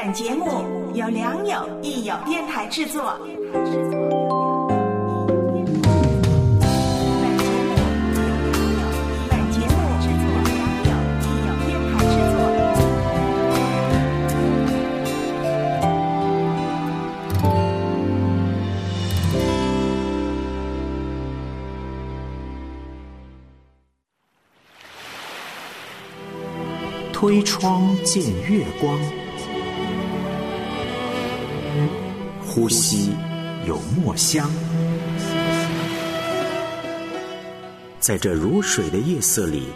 本节目由良友益友电台制作。推窗见月光，呼吸有墨香。在这如水的夜色里，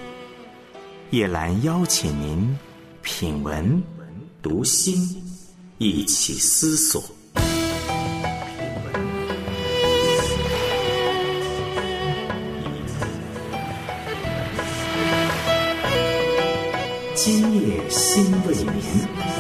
叶兰邀请您品文、读心，一起思索。今夜心未眠。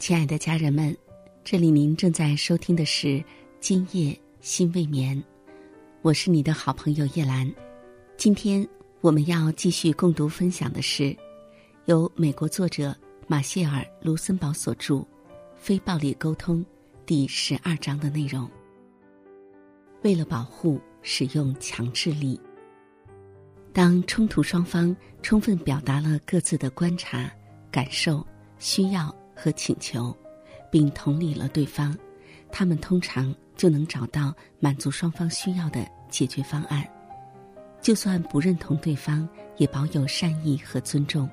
亲爱的家人们，这里您正在收听的是《今夜心未眠》，我是你的好朋友叶兰。今天我们要继续共读分享的是由美国作者马歇尔·卢森堡所著《非暴力沟通》第十二章的内容。为了保护，使用强制力。当冲突双方充分表达了各自的观察、感受、需要和请求，并同理了对方，他们通常就能找到满足双方需要的解决方案。就算不认同对方，也保有善意和尊重。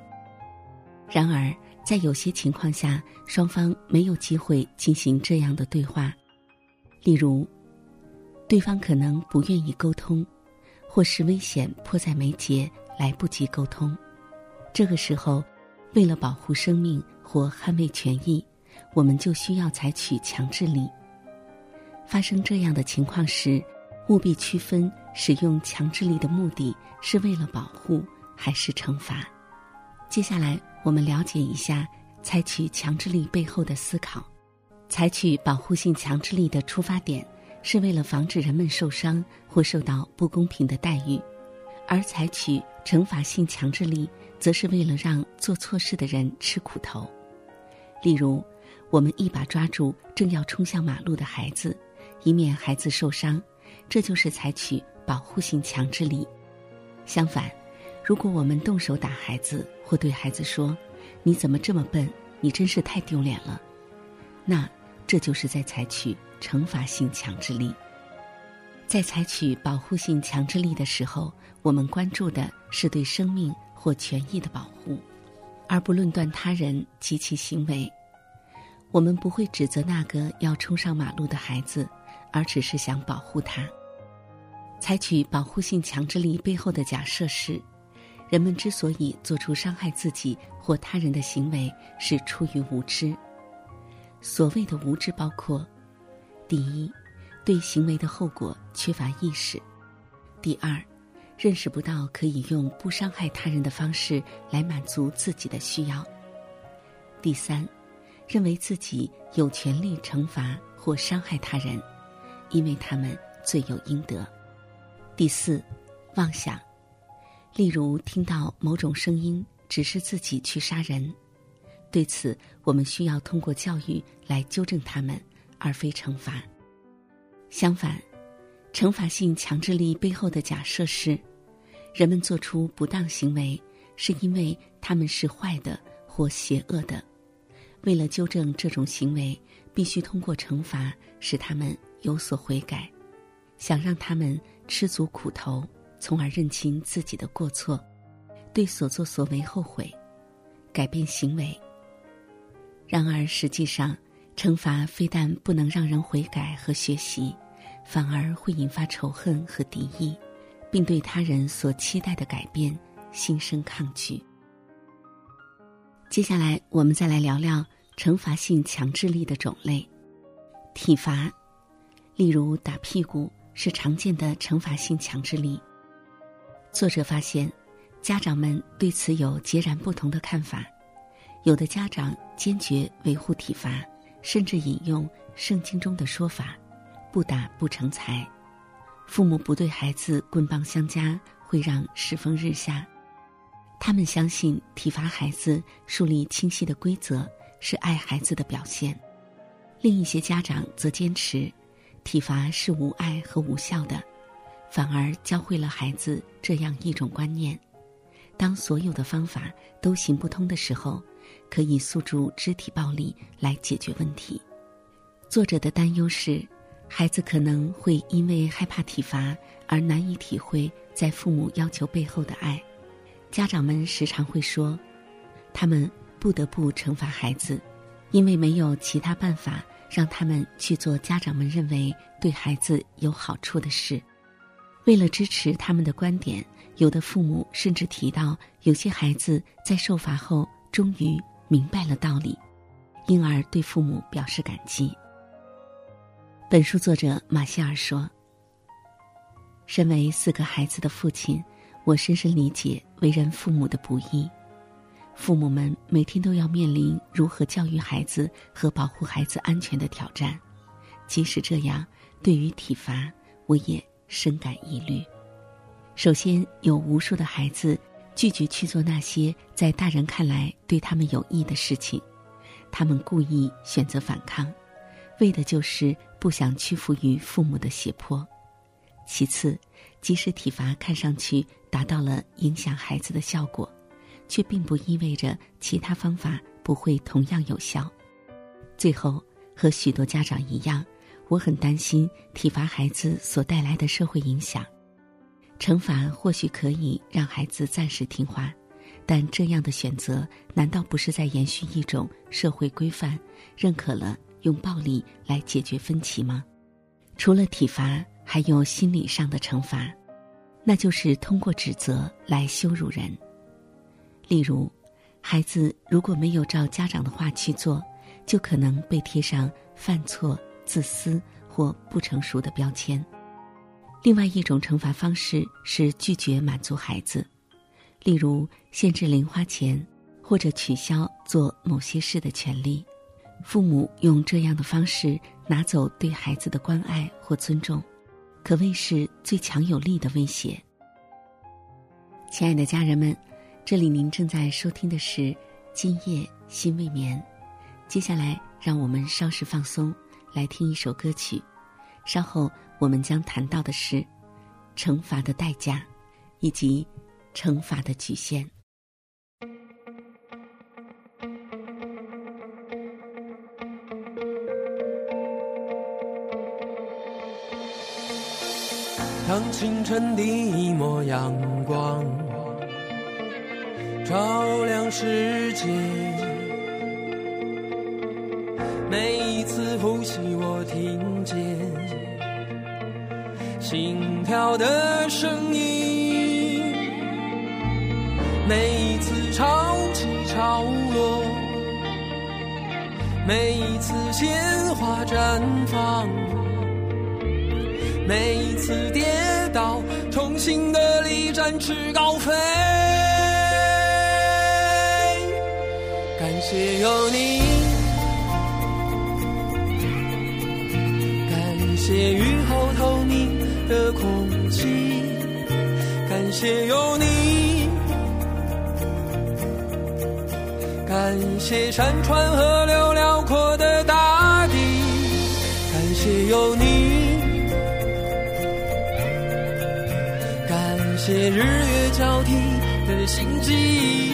然而，在有些情况下，双方没有机会进行这样的对话，例如，对方可能不愿意沟通，或是危险迫在眉睫，来不及沟通。这个时候，为了保护生命或捍卫权益，我们就需要采取强制力。发生这样的情况时，务必区分使用强制力的目的是为了保护还是惩罚。接下来，我们了解一下采取强制力背后的思考。采取保护性强制力的出发点是为了防止人们受伤或受到不公平的待遇，而采取惩罚性强制力则是为了让做错事的人吃苦头。例如，我们一把抓住正要冲向马路的孩子，以免孩子受伤，这就是采取保护性强制力。相反，如果我们动手打孩子，或对孩子说：“你怎么这么笨？你真是太丢脸了。”那这就是在采取惩罚性强制力。在采取保护性强制力的时候，我们关注的是对生命或权益的保护，而不论断他人及其行为。我们不会指责那个要冲上马路的孩子，而只是想保护他。采取保护性强制力背后的假设是，人们之所以做出伤害自己或他人的行为，是出于无知。所谓的无知包括：第一，对行为的后果缺乏意识；第二，认识不到可以用不伤害他人的方式来满足自己的需要；第三，认为自己有权利惩罚或伤害他人，因为他们罪有应得；第四，妄想，例如听到某种声音指示自己去杀人。对此，我们需要通过教育来纠正他们，而非惩罚。相反，惩罚性强制力背后的假设是，人们做出不当行为是因为他们是坏的或邪恶的。为了纠正这种行为，必须通过惩罚使他们有所悔改，想让他们吃足苦头，从而认清自己的过错，对所作所为后悔，改变行为。然而，实际上，惩罚非但不能让人悔改和学习，反而会引发仇恨和敌意，并对他人所期待的改变心生抗拒。接下来，我们再来聊聊惩罚性强制力的种类。体罚，例如打屁股，是常见的惩罚性强制力。作者发现，家长们对此有截然不同的看法。有的家长坚决维护体罚，甚至引用圣经中的说法：“不打不成才。”父母不对孩子棍棒相加，会让世风日下。他们相信体罚孩子、树立清晰的规则是爱孩子的表现。另一些家长则坚持，体罚是无爱和无效的，反而教会了孩子这样一种观念：当所有的方法都行不通的时候，可以诉诸肢体暴力来解决问题。作者的担忧是，孩子可能会因为害怕体罚而难以体会在父母要求背后的爱。家长们时常会说，他们不得不惩罚孩子，因为没有其他办法让他们去做家长们认为对孩子有好处的事。为了支持他们的观点，有的父母甚至提到，有些孩子在受罚后终于明白了道理，因而对父母表示感激。本书作者马歇尔说：“身为四个孩子的父亲。”我深深理解为人父母的不易，父母们每天都要面临如何教育孩子和保护孩子安全的挑战。即使这样，对于体罚，我也深感疑虑。首先，有无数的孩子拒绝去做那些在大人看来对他们有益的事情，他们故意选择反抗，为的就是不想屈服于父母的胁迫。其次，即使体罚看上去达到了影响孩子的效果，却并不意味着其他方法不会同样有效。最后，和许多家长一样，我很担心体罚孩子所带来的社会影响。惩罚或许可以让孩子暂时听话，但这样的选择难道不是在延续一种社会规范，认可了用暴力来解决分歧吗？除了体罚。还有心理上的惩罚，那就是通过指责来羞辱人。例如，孩子如果没有照家长的话去做，就可能被贴上犯错、自私或不成熟的标签。另外一种惩罚方式是拒绝满足孩子，例如限制零花钱，或者取消做某些事的权利。父母用这样的方式拿走对孩子的关爱或尊重。可谓是最强有力的威胁。亲爱的家人们，这里您正在收听的是《今夜心未眠》，接下来让我们稍事放松，来听一首歌曲。稍后我们将谈到的是惩罚的代价，以及惩罚的局限。当清晨第一抹阳光照亮世界，每一次呼吸我听见心跳的声音，每一次潮起潮落，每一次鲜花绽放。每一次跌倒，重新的力展翅高飞。感谢有你，感谢雨后透明的空气，感谢有你，感谢山川河流辽阔的大地，感谢有你。谢日月交替的星际，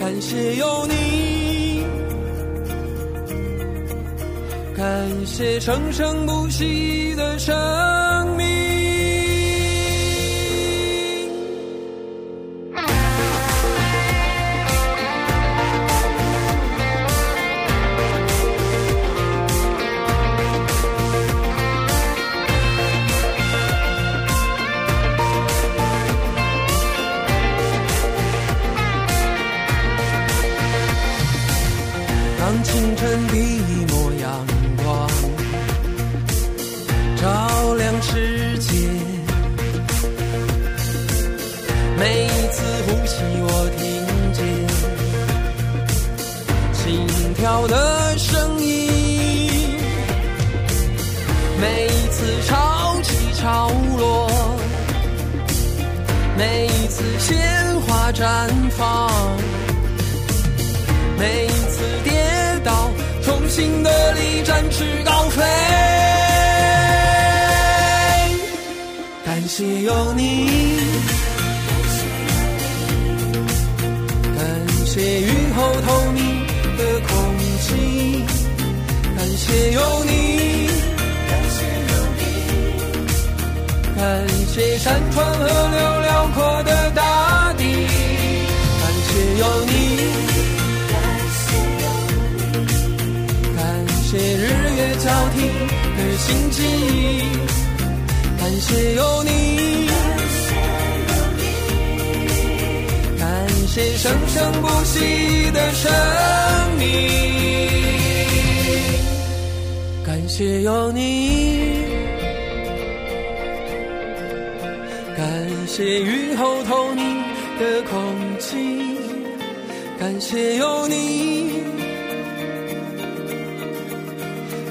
感谢有你，感谢生生不息的生命。每一次跌倒，重新的力展翅高飞。感谢有你，感谢雨后透明的空气，感谢有你。感谢山川河流辽阔的大新记忆，感谢有你，感谢生生不息的生命，感谢有你。感谢雨后透明的空气，感谢有你，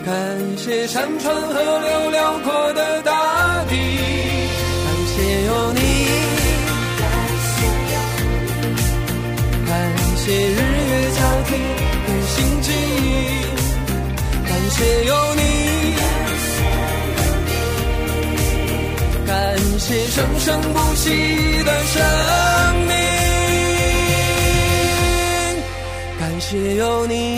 感谢山川河流辽阔的大地，感谢有你，感谢日月交替的新记忆，感谢有你。感谢生生不息的生命，感谢有你，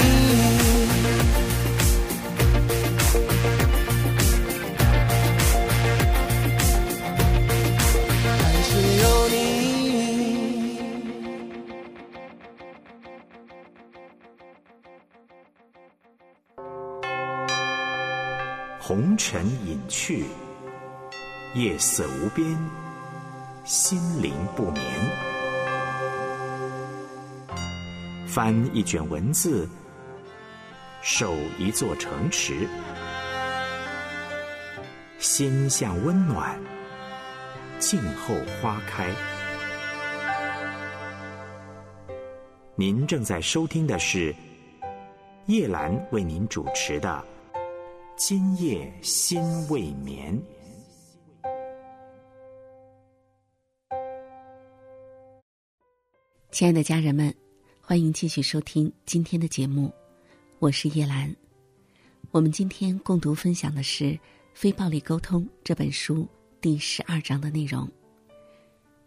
红尘隐去，夜色无边，心灵不眠。翻一卷文字，守一座城池，心向温暖，静候花开。您正在收听的是叶兰为您主持的《今夜心未眠》。亲爱的家人们，欢迎继续收听今天的节目，我是叶兰。我们今天共读分享的是《非暴力沟通》这本书第十二章的内容。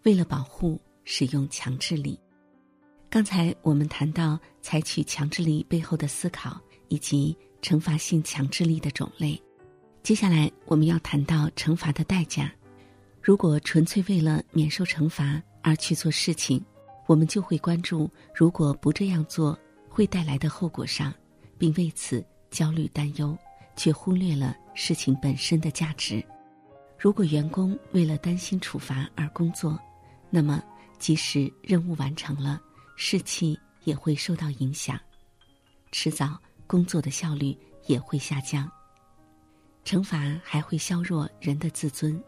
为了保护，使用强制力。刚才我们谈到采取强制力背后的思考，以及惩罚性强制力的种类。接下来我们要谈到惩罚的代价。如果纯粹为了免受惩罚而去做事情，我们就会关注如果不这样做会带来的后果上，并为此焦虑担忧，却忽略了事情本身的价值。如果员工为了担心处罚而工作，那么即使任务完成了，士气也会受到影响，迟早工作的效率也会下降。惩罚还会削弱人的自尊。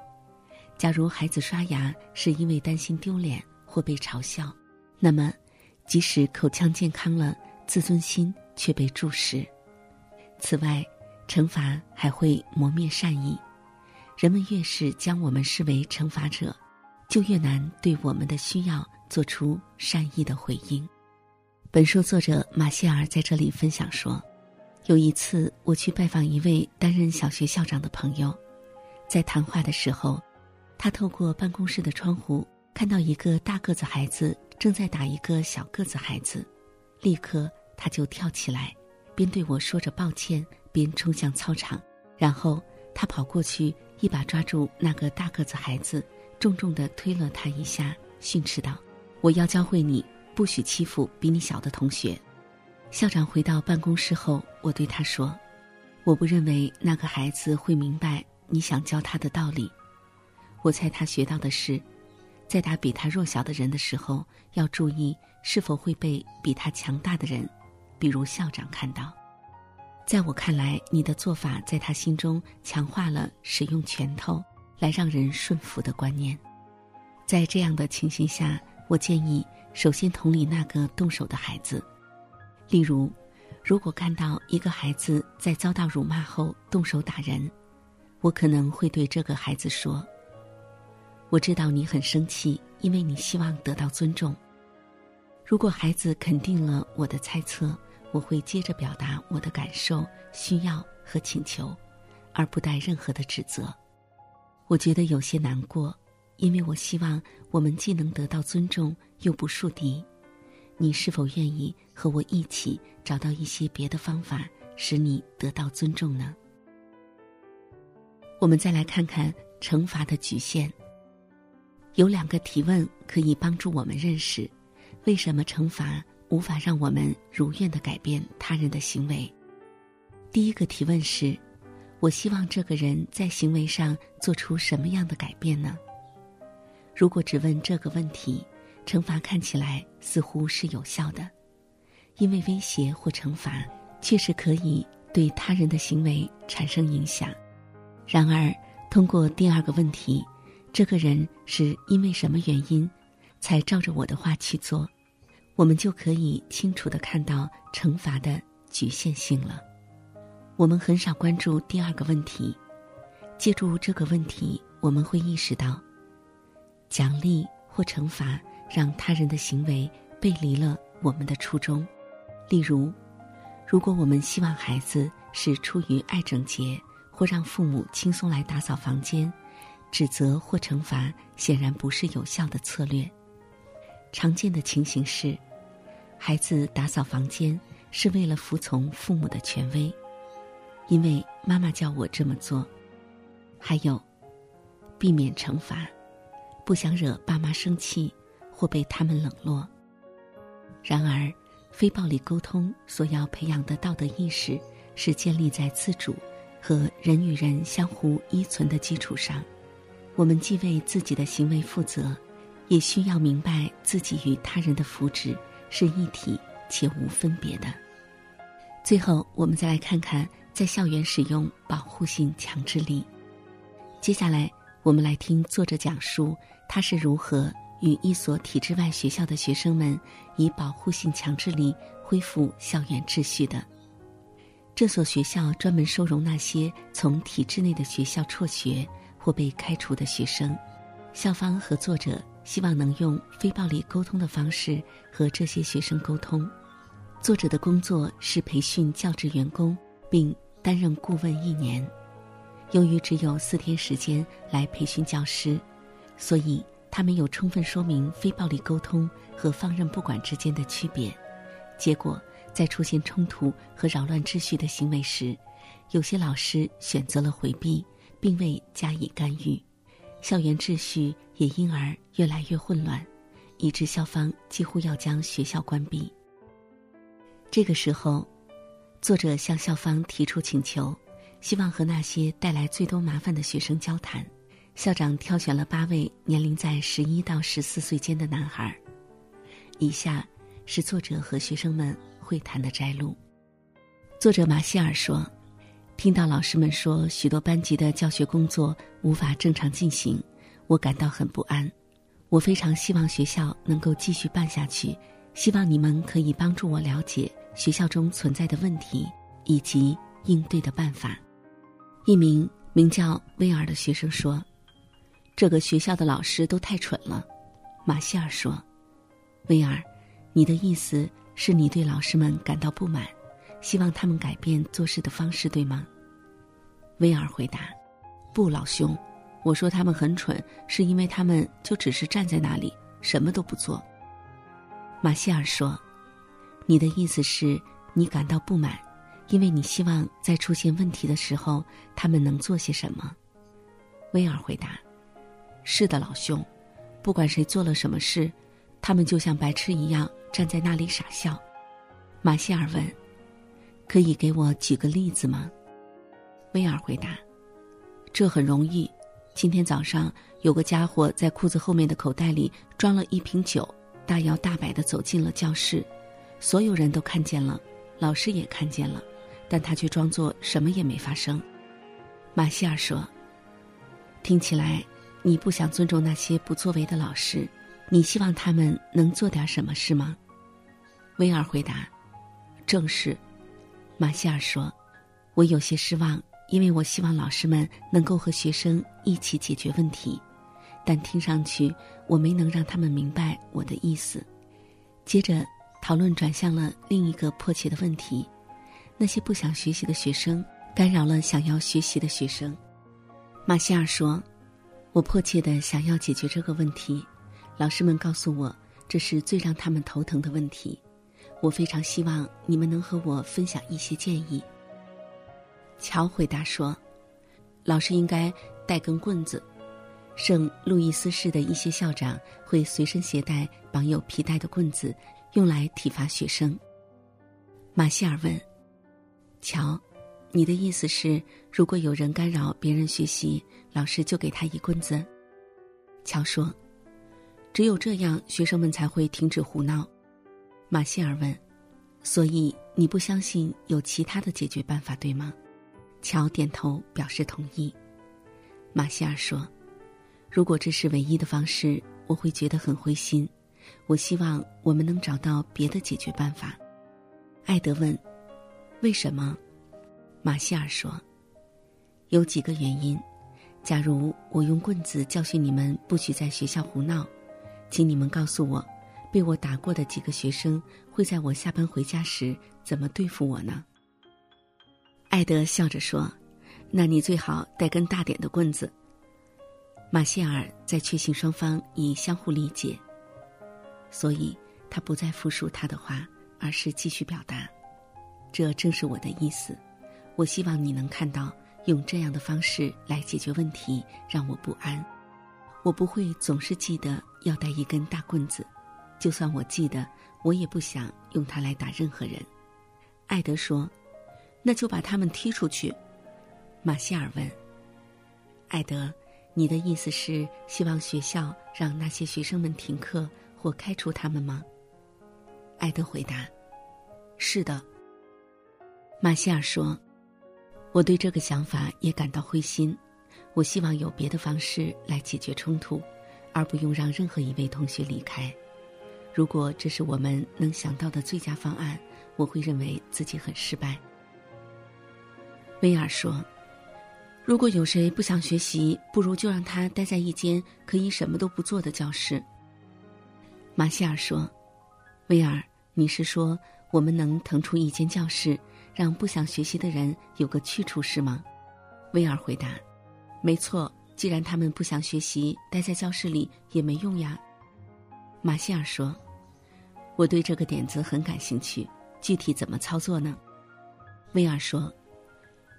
假如孩子刷牙是因为担心丢脸或被嘲笑，那么即使口腔健康了，自尊心却被注视。此外，惩罚还会磨灭善意。人们越是将我们视为惩罚者，就越难对我们的需要做出善意的回应。本书作者马歇尔在这里分享说，有一次我去拜访一位担任小学校长的朋友，在谈话的时候，他透过办公室的窗户看到一个大个子孩子正在打一个小个子孩子，立刻他就跳起来，边对我说着抱歉，边冲向操场，然后他跑过去，一把抓住那个大个子孩子，重重的推了他一下，训斥道：“我要教会你，不许欺负比你小的同学。”校长回到办公室后，我对他说：“我不认为那个孩子会明白你想教他的道理。我猜他学到的是，在打比他弱小的人的时候，要注意是否会被比他强大的人，比如校长看到。在我看来，你的做法在他心中强化了使用拳头来让人顺服的观念。在这样的情形下，我建议首先同理那个动手的孩子。例如，如果看到一个孩子在遭到辱骂后动手打人，我可能会对这个孩子说：“我知道你很生气，因为你希望得到尊重。如果孩子肯定了我的猜测，我会接着表达我的感受、需要和请求，而不带任何的指责。我觉得有些难过，因为我希望我们既能得到尊重，又不树敌。你是否愿意和我一起找到一些别的方法，使你得到尊重呢？我们再来看看惩罚的局限。有两个提问可以帮助我们认识，为什么惩罚无法让我们如愿的改变他人的行为。第一个提问是：我希望这个人在行为上做出什么样的改变呢？如果只问这个问题，惩罚看起来似乎是有效的，因为威胁或惩罚确实可以对他人的行为产生影响。然而，通过第二个问题。这个人是因为什么原因，才照着我的话去做？我们就可以清楚的看到惩罚的局限性了。我们很少关注第二个问题，借助这个问题，我们会意识到，奖励或惩罚让他人的行为背离了我们的初衷。例如，如果我们希望孩子是出于爱整洁，或让父母轻松来打扫房间。指责或惩罚显然不是有效的策略。常见的情形是，孩子打扫房间是为了服从父母的权威，因为妈妈叫我这么做；还有，避免惩罚，不想惹爸妈生气或被他们冷落。然而，非暴力沟通所要培养的道德意识是建立在自主和人与人相互依存的基础上。我们既为自己的行为负责，也需要明白自己与他人的福祉是一体且无分别的。最后，我们再来看看在校园使用保护性强制力。接下来，我们来听作者讲述他是如何与一所体制外学校的学生们以保护性强制力恢复校园秩序的。这所学校专门收容那些从体制内的学校辍学。或被开除的学生，校方和作者希望能用非暴力沟通的方式和这些学生沟通。作者的工作是培训教职员工，并担任顾问一年。由于只有四天时间来培训教师，所以他没有充分说明非暴力沟通和放任不管之间的区别。结果，在出现冲突和扰乱秩序的行为时，有些老师选择了回避。并未加以干预，校园秩序也因而越来越混乱，以致校方几乎要将学校关闭。这个时候，作者向校方提出请求，希望和那些带来最多麻烦的学生交谈。校长挑选了八位年龄在十一到十四岁间的男孩。以下是作者和学生们会谈的摘录。作者马歇尔说。听到老师们说许多班级的教学工作无法正常进行，我感到很不安。我非常希望学校能够继续办下去，希望你们可以帮助我了解学校中存在的问题以及应对的办法。一名名叫威尔的学生说：“这个学校的老师都太蠢了。”马歇尔说：“威尔，你的意思是你对老师们感到不满？”希望他们改变做事的方式，对吗？威尔回答：“不，老兄，我说他们很蠢，是因为他们就只是站在那里，什么都不做。”马歇尔说：“你的意思是你感到不满，因为你希望在出现问题的时候，他们能做些什么？”威尔回答：“是的，老兄，不管谁做了什么事，他们就像白痴一样站在那里傻笑。”马歇尔问。可以给我举个例子吗？威尔回答：“这很容易。今天早上有个家伙在裤子后面的口袋里装了一瓶酒，大摇大摆的走进了教室，所有人都看见了，老师也看见了，但他却装作什么也没发生。”马歇尔说：“听起来你不想尊重那些不作为的老师，你希望他们能做点什么，是吗？”威尔回答：“正是。”马歇尔说：“我有些失望，因为我希望老师们能够和学生一起解决问题，但听上去我没能让他们明白我的意思。接着，讨论转向了另一个迫切的问题：那些不想学习的学生干扰了想要学习的学生。马歇尔说：“我迫切的想要解决这个问题。老师们告诉我，这是最让他们头疼的问题。我非常希望你们能和我分享一些建议。”乔回答说：“老师应该带根棍子。圣路易斯市的一些校长会随身携带绑有皮带的棍子，用来体罚学生。”马歇尔问：“乔。”你的意思是，如果有人干扰别人学习，老师就给他一棍子？乔说：“只有这样，学生们才会停止胡闹。”马歇尔问：“所以你不相信有其他的解决办法，对吗？”乔点头表示同意。马歇尔说：“如果这是唯一的方式，我会觉得很灰心。我希望我们能找到别的解决办法。”艾德问：“为什么？”马歇尔说：“有几个原因。假如我用棍子教训你们不许在学校胡闹，请你们告诉我，被我打过的几个学生会在我下班回家时怎么对付我呢？”艾德笑着说：“那你最好带根大点的棍子。”马歇尔在确信双方已相互理解，所以他不再复述他的话，而是继续表达：“这正是我的意思。”我希望你能看到，用这样的方式来解决问题让我不安。我不会总是记得要带一根大棍子，就算我记得，我也不想用它来打任何人。艾德说：“那就把他们踢出去。”马歇尔问：“艾德，你的意思是希望学校让那些学生们停课或开除他们吗？”艾德回答：“是的。”马歇尔说。我对这个想法也感到灰心。我希望有别的方式来解决冲突，而不用让任何一位同学离开。如果这是我们能想到的最佳方案，我会认为自己很失败。威尔说：“如果有谁不想学习，不如就让他待在一间可以什么都不做的教室。”马歇尔说：“威尔，你是说我们能腾出一间教室？”让不想学习的人有个去处是吗？威尔回答：“没错。既然他们不想学习，待在教室里也没用呀。”马歇尔说：“我对这个点子很感兴趣。具体怎么操作呢？”威尔说：“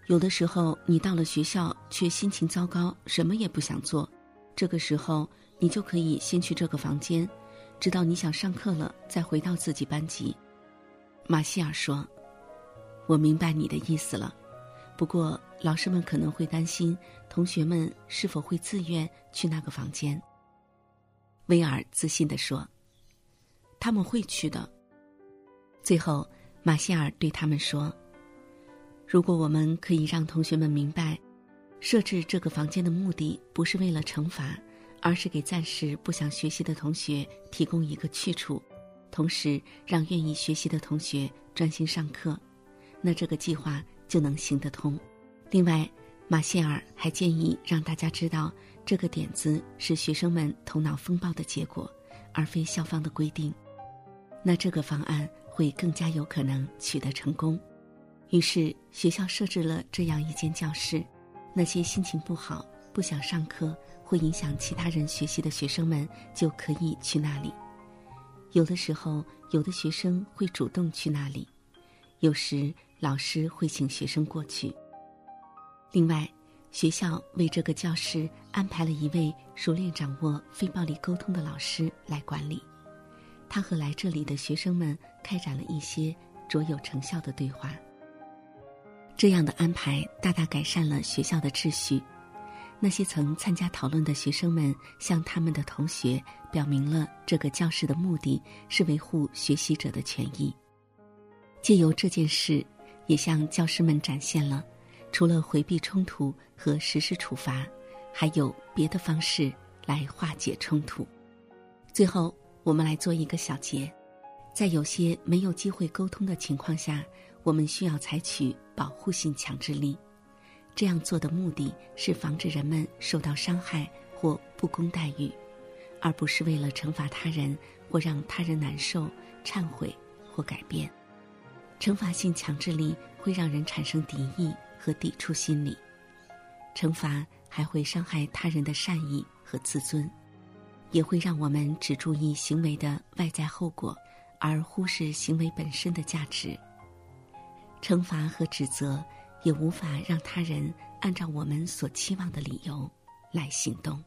有的时候你到了学校却心情糟糕，什么也不想做，这个时候你就可以先去这个房间，直到你想上课了再回到自己班级。”马歇尔说。我明白你的意思了，不过老师们可能会担心同学们是否会自愿去那个房间。威尔自信地说：“他们会去的。”最后，马歇尔对他们说：“如果我们可以让同学们明白，设置这个房间的目的不是为了惩罚，而是给暂时不想学习的同学提供一个去处，同时让愿意学习的同学专心上课。”那这个计划就能行得通。另外，马歇尔还建议让大家知道，这个点子是学生们头脑风暴的结果，而非校方的规定。那这个方案会更加有可能取得成功。于是，学校设置了这样一间教室，那些心情不好、不想上课、会影响其他人学习的学生们就可以去那里。有的时候，有的学生会主动去那里，有时。老师会请学生过去。另外，学校为这个教室安排了一位熟练掌握非暴力沟通的老师来管理。他和来这里的学生们开展了一些卓有成效的对话。这样的安排大大改善了学校的秩序。那些曾参加讨论的学生们向他们的同学表明了这个教室的目的是维护学习者的权益。借由这件事。也向教师们展现了，除了回避冲突和实施处罚，还有别的方式来化解冲突。最后，我们来做一个小结：在有些没有机会沟通的情况下，我们需要采取保护性强制力。这样做的目的是防止人们受到伤害或不公待遇，而不是为了惩罚他人或让他人难受、忏悔或改变。惩罚性强制力会让人产生敌意和抵触心理，惩罚还会伤害他人的善意和自尊，也会让我们只注意行为的外在后果，而忽视行为本身的价值。惩罚和指责也无法让他人按照我们所期望的理由来行动。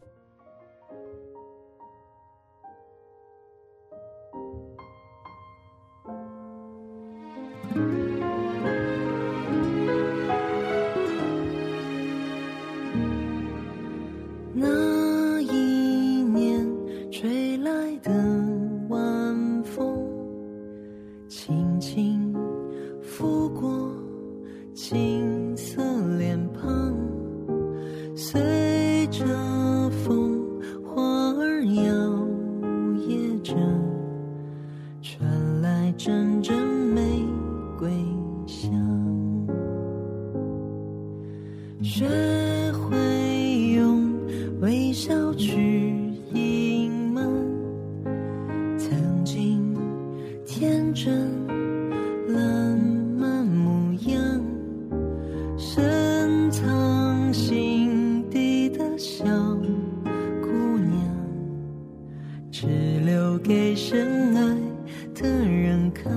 看。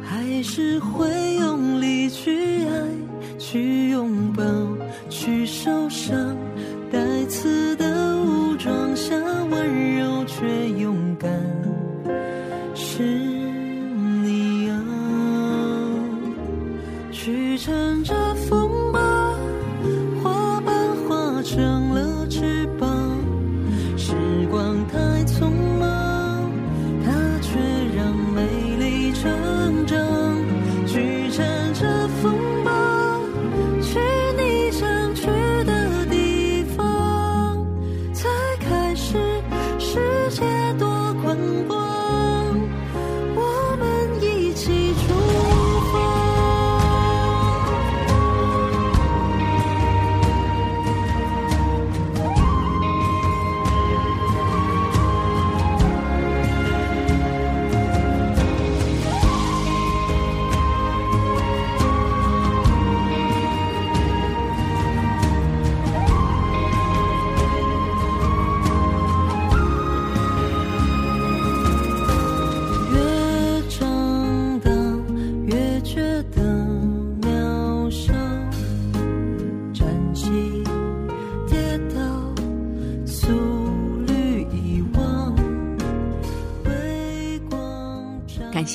还是会用力去爱，去拥抱，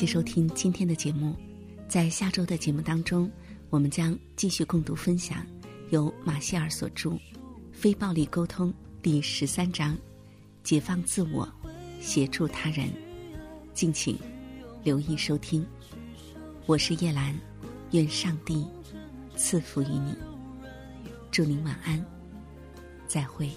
收听今天的节目，在下周的节目当中，我们将继续共读分享由马歇尔所著《非暴力沟通》第十三章“解放自我，协助他人”，敬请留意收听。我是叶兰，愿上帝赐福于你，祝您晚安，再会。